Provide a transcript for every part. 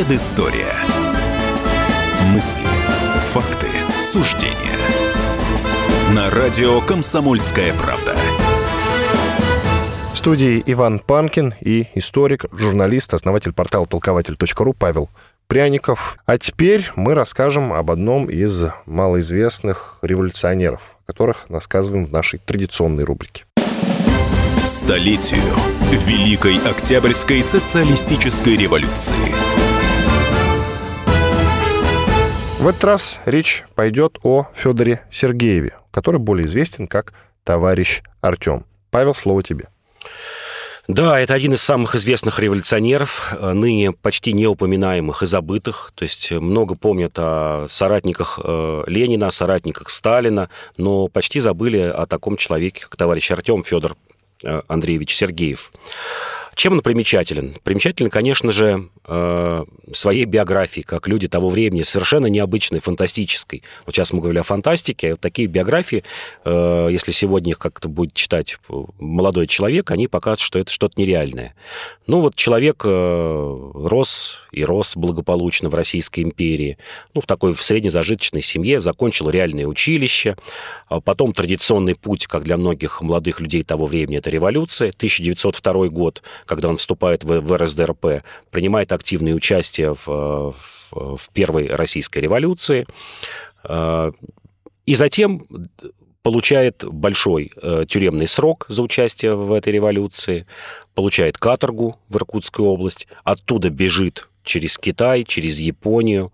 Предыстория. Мысли, факты, суждения. На радио «Комсомольская правда». В студии Иван Панкин и историк, журналист, основатель портала толкователь.ру Павел Пряников. А теперь мы расскажем об одном из малоизвестных революционеров, которых рассказываем в нашей традиционной рубрике. Столетию Великой Октябрьской социалистической революции. В этот раз речь пойдет о Федоре Сергееве, который более известен как товарищ Артем. Павел, слово тебе. Да, это один из самых известных революционеров, э, ныне почти неупоминаемых и забытых. То есть много помнят о соратниках э, Ленина, о соратниках Сталина, но почти забыли о таком человеке, как товарищ Артем Федор э, Андреевич Сергеев. Чем он примечателен? Примечателен, конечно же, э, своей биографией, как люди того времени, совершенно необычной, фантастической. Вот сейчас мы говорили о фантастике, вот такие биографии, э, если сегодня их как-то будет читать молодой человек, они покажут, что это что-то нереальное. Ну вот человек э, рос и рос благополучно в Российской империи, ну в такой в среднезажиточной семье, закончил реальное училище, а потом традиционный путь, как для многих молодых людей того времени, это революция, 1902 год, когда он вступает в, в РСДРП, принимает активное участие в, в, в первой российской революции, э, и затем получает большой э, тюремный срок за участие в этой революции, получает каторгу в Иркутскую область, оттуда бежит через Китай, через Японию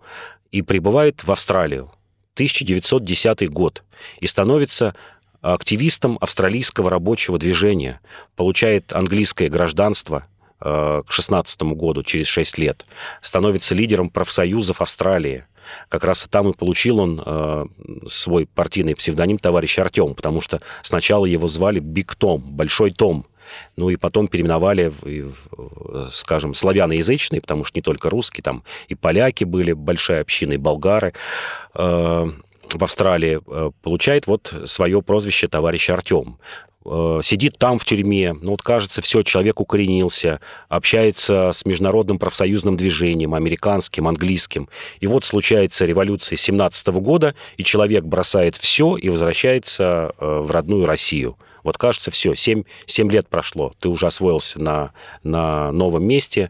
и прибывает в Австралию. 1910 год и становится активистом австралийского рабочего движения, получает английское гражданство э, к 16 году, через 6 лет, становится лидером профсоюзов Австралии. Как раз там и получил он э, свой партийный псевдоним товарищ Артем, потому что сначала его звали Биг Том, Большой Том, ну и потом переименовали, скажем, славяноязычные, потому что не только русские, там и поляки были, большая община, и болгары. В Австралии э, получает вот свое прозвище товарищ Артем э, сидит там в тюрьме, ну вот кажется, все, человек укоренился, общается с международным профсоюзным движением, американским, английским. И вот случается революция 17 года, и человек бросает все и возвращается э, в родную Россию. Вот кажется, все, 7, 7 лет прошло, ты уже освоился на, на новом месте,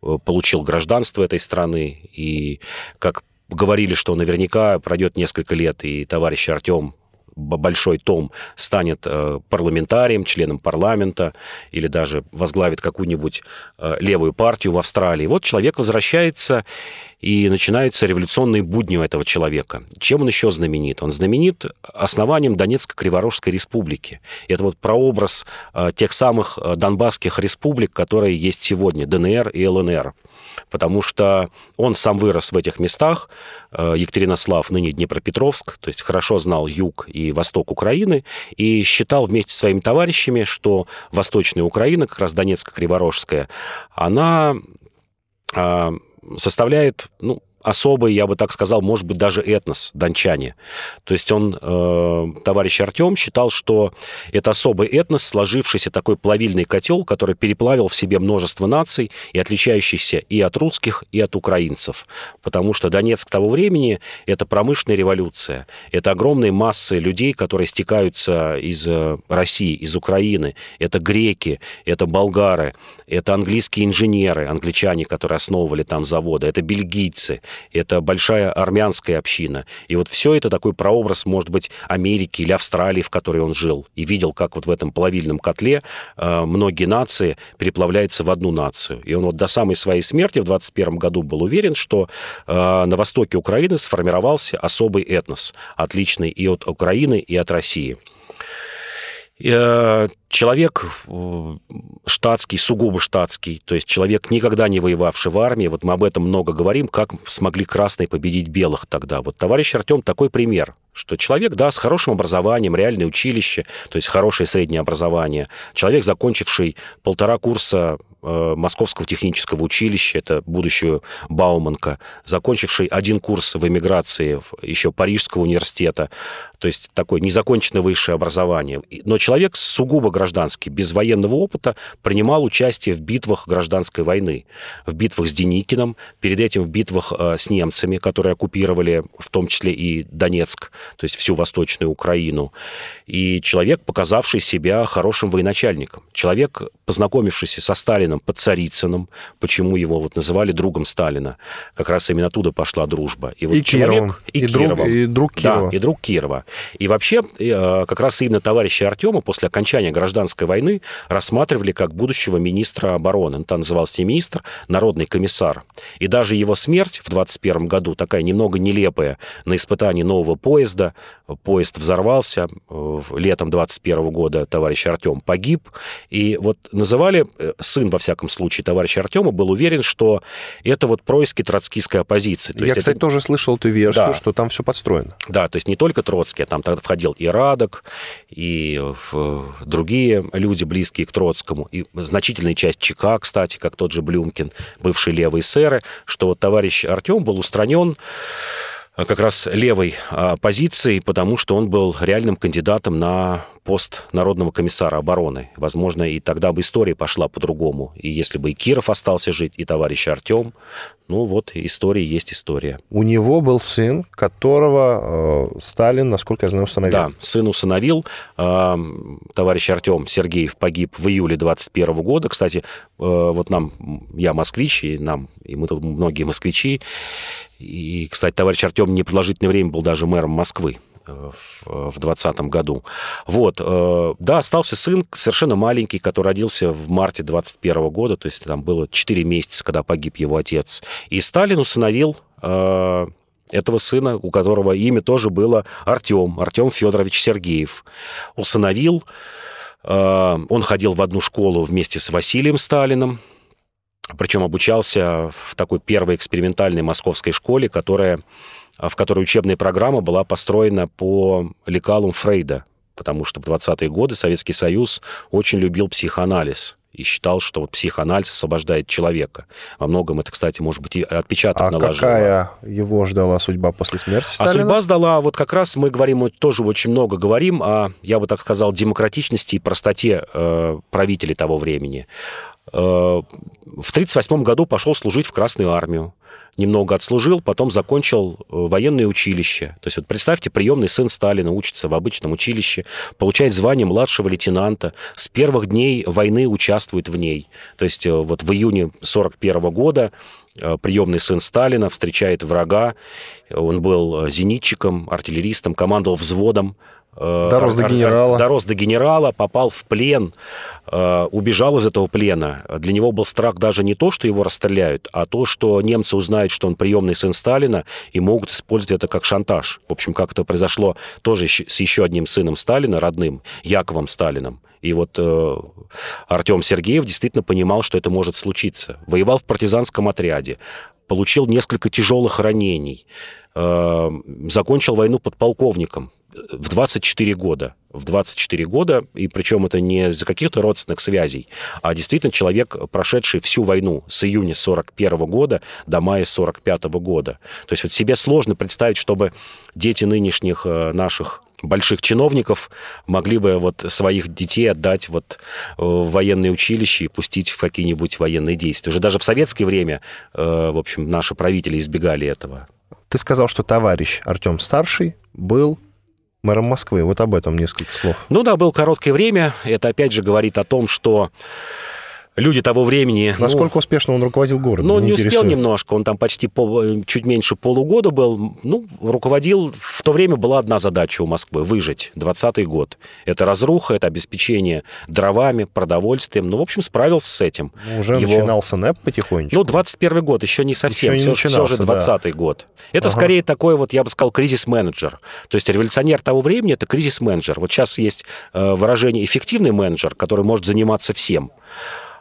получил гражданство этой страны, и как говорили, что наверняка пройдет несколько лет, и товарищ Артем большой том станет э, парламентарием, членом парламента или даже возглавит какую-нибудь э, левую партию в Австралии. Вот человек возвращается, и начинаются революционные будни у этого человека. Чем он еще знаменит? Он знаменит основанием Донецко-Криворожской республики. Это вот прообраз э, тех самых донбасских республик, которые есть сегодня, ДНР и ЛНР потому что он сам вырос в этих местах. Екатеринослав, ныне Днепропетровск, то есть хорошо знал юг и восток Украины, и считал вместе с своими товарищами, что Восточная Украина, как раз Донецко-Криворожская, она а, составляет ну, особый, я бы так сказал, может быть, даже этнос, дончане. То есть он, э, товарищ Артем, считал, что это особый этнос, сложившийся такой плавильный котел, который переплавил в себе множество наций и отличающийся и от русских, и от украинцев. Потому что Донецк того времени – это промышленная революция. Это огромные массы людей, которые стекаются из э, России, из Украины. Это греки, это болгары, это английские инженеры, англичане, которые основывали там заводы, это бельгийцы, это большая армянская община. И вот все это такой прообраз, может быть, Америки или Австралии, в которой он жил, и видел, как вот в этом плавильном котле э, многие нации переплавляются в одну нацию. И он вот до самой своей смерти в 21 году был уверен, что э, на востоке Украины сформировался особый этнос, отличный и от Украины, и от России. Э, человек э, штатский, сугубо штатский, то есть человек, никогда не воевавший в армии, вот мы об этом много говорим, как смогли красные победить белых тогда. Вот товарищ Артем такой пример, что человек, да, с хорошим образованием, реальное училище, то есть хорошее среднее образование, человек, закончивший полтора курса э, Московского технического училища, это будущую Бауманка, закончивший один курс в эмиграции еще Парижского университета, то есть такое незаконченное высшее образование. Но человек сугубо гражданский, без военного опыта, принимал участие в битвах гражданской войны. В битвах с Деникиным, перед этим в битвах э, с немцами, которые оккупировали в том числе и Донецк, то есть всю Восточную Украину. И человек, показавший себя хорошим военачальником. Человек, познакомившийся со Сталином под Царицыным, почему его вот называли другом Сталина. Как раз именно оттуда пошла дружба. И, вот и человек... Кировым. И, и, Кировом. Друг, и друг Кирова. Да, и друг Кирова. И вообще, э, как раз именно товарища Артема после окончания гражданской войны рассматривали как будущего министра обороны. Он там назывался не министр, народный комиссар. И даже его смерть в 21 году, такая немного нелепая, на испытании нового поезда, поезд взорвался, э, летом 21 года товарищ Артем погиб, и вот называли, э, сын, во всяком случае, товарища Артема был уверен, что это вот происки троцкистской оппозиции. То Я, кстати, это... тоже слышал эту версию, да. что там все подстроено. Да, то есть не только Троцкий, а там тогда входил и Радок, и другие люди, близкие к Троцкому, и значительная часть ЧК, кстати, как тот же Блюмкин, бывшие левые сэры, что вот товарищ Артем был устранен Э, как раз левой а, позиции, потому что он был реальным кандидатом на пост Народного комиссара обороны. Возможно, и тогда бы история пошла по-другому. И если бы и Киров остался жить, и товарищ Артем, ну вот история есть история. У него был сын, которого э, Сталин, насколько я знаю, установил. Да, сын усыновил. Э, товарищ Артем Сергеев погиб в июле 21 года. Кстати, э, вот нам, я москвич, и нам, и мы тут многие москвичи, и, кстати, товарищ Артем непродолжительное время был даже мэром Москвы в 2020 году. Вот, э, да, остался сын совершенно маленький, который родился в марте 21 года, то есть там было 4 месяца, когда погиб его отец. И Сталин усыновил э, этого сына, у которого имя тоже было Артем, Артем Федорович Сергеев. Усыновил, он ходил в одну школу вместе с Василием Сталиным, причем обучался в такой первой экспериментальной московской школе, которая, в которой учебная программа была построена по лекалам Фрейда, потому что в 20-е годы Советский Союз очень любил психоанализ и считал, что вот психоанализ освобождает человека. Во многом это, кстати, может быть, и отпечаток а наложило. какая его ждала судьба после смерти а Сталина? А судьба сдала, вот как раз мы говорим, мы тоже очень много говорим о, я бы так сказал, демократичности и простоте э, правителей того времени. Э, в 1938 году пошел служить в Красную армию. Немного отслужил, потом закончил э, военное училище. То есть вот представьте, приемный сын Сталина учится в обычном училище, получает звание младшего лейтенанта, с первых дней войны участвует в ней. То есть э, вот в июне 1941 года приемный сын Сталина встречает врага. Он был зенитчиком, артиллеристом, командовал взводом дорос до генерала. Дорос до генерала, попал в плен, э, убежал из этого плена. Для него был страх даже не то, что его расстреляют, а то, что немцы узнают, что он приемный сын Сталина, и могут использовать это как шантаж. В общем, как это произошло тоже с еще одним сыном Сталина, родным, Яковом Сталином. И вот э, Артем Сергеев действительно понимал, что это может случиться. Воевал в партизанском отряде, получил несколько тяжелых ранений, э, закончил войну подполковником, в 24 года. В 24 года, и причем это не из-за каких-то родственных связей, а действительно человек, прошедший всю войну с июня 41 года до мая 45 года. То есть вот себе сложно представить, чтобы дети нынешних э, наших больших чиновников могли бы вот своих детей отдать вот в военное училище и пустить в какие-нибудь военные действия. Уже даже в советское время, э, в общем, наши правители избегали этого. Ты сказал, что товарищ Артем Старший был мэром Москвы. Вот об этом несколько слов. Ну да, было короткое время. Это опять же говорит о том, что люди того времени... Ну, Насколько ну, успешно он руководил городом? Ну, не успел немножко, он там почти пол, чуть меньше полугода был. Ну, руководил... В то время была одна задача у Москвы – выжить. 20-й год. Это разруха, это обеспечение дровами, продовольствием. Ну, в общем, справился с этим. Ну, уже Его... начинался НЭП потихонечку. Ну, 21 год, еще не совсем. Еще не все, все же 20-й да. год. Это ага. скорее такой вот, я бы сказал, кризис-менеджер. То есть революционер того времени – это кризис-менеджер. Вот сейчас есть э, выражение «эффективный менеджер», который может заниматься всем.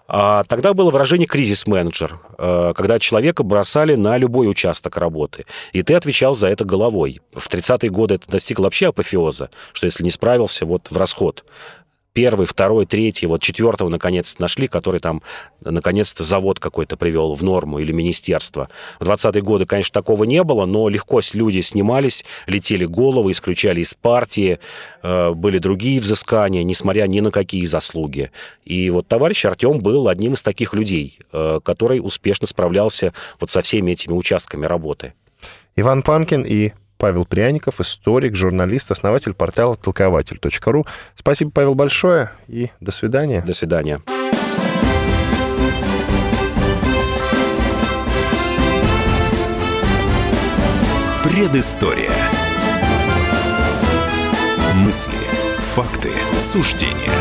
А тогда было выражение кризис-менеджер, э, когда человека бросали на любой участок работы, и ты отвечал за это головой. В 30-е годы это достигло вообще апофеоза, что если не справился, вот в расход. Первый, второй, третий, вот четвертого наконец-то нашли, который там наконец-то завод какой-то привел в норму или министерство. В 20-е годы, конечно, такого не было, но легко люди снимались, летели головы, исключали из партии, э, были другие взыскания, несмотря ни на какие заслуги. И вот товарищ Артем был одним из таких людей, э, который успешно справлялся вот со всеми этими участками работы. Иван Панкин и Павел Пряников, историк, журналист, основатель портала толкователь.ру. Спасибо, Павел, большое и до свидания. До свидания. Предыстория. Мысли, факты, суждения –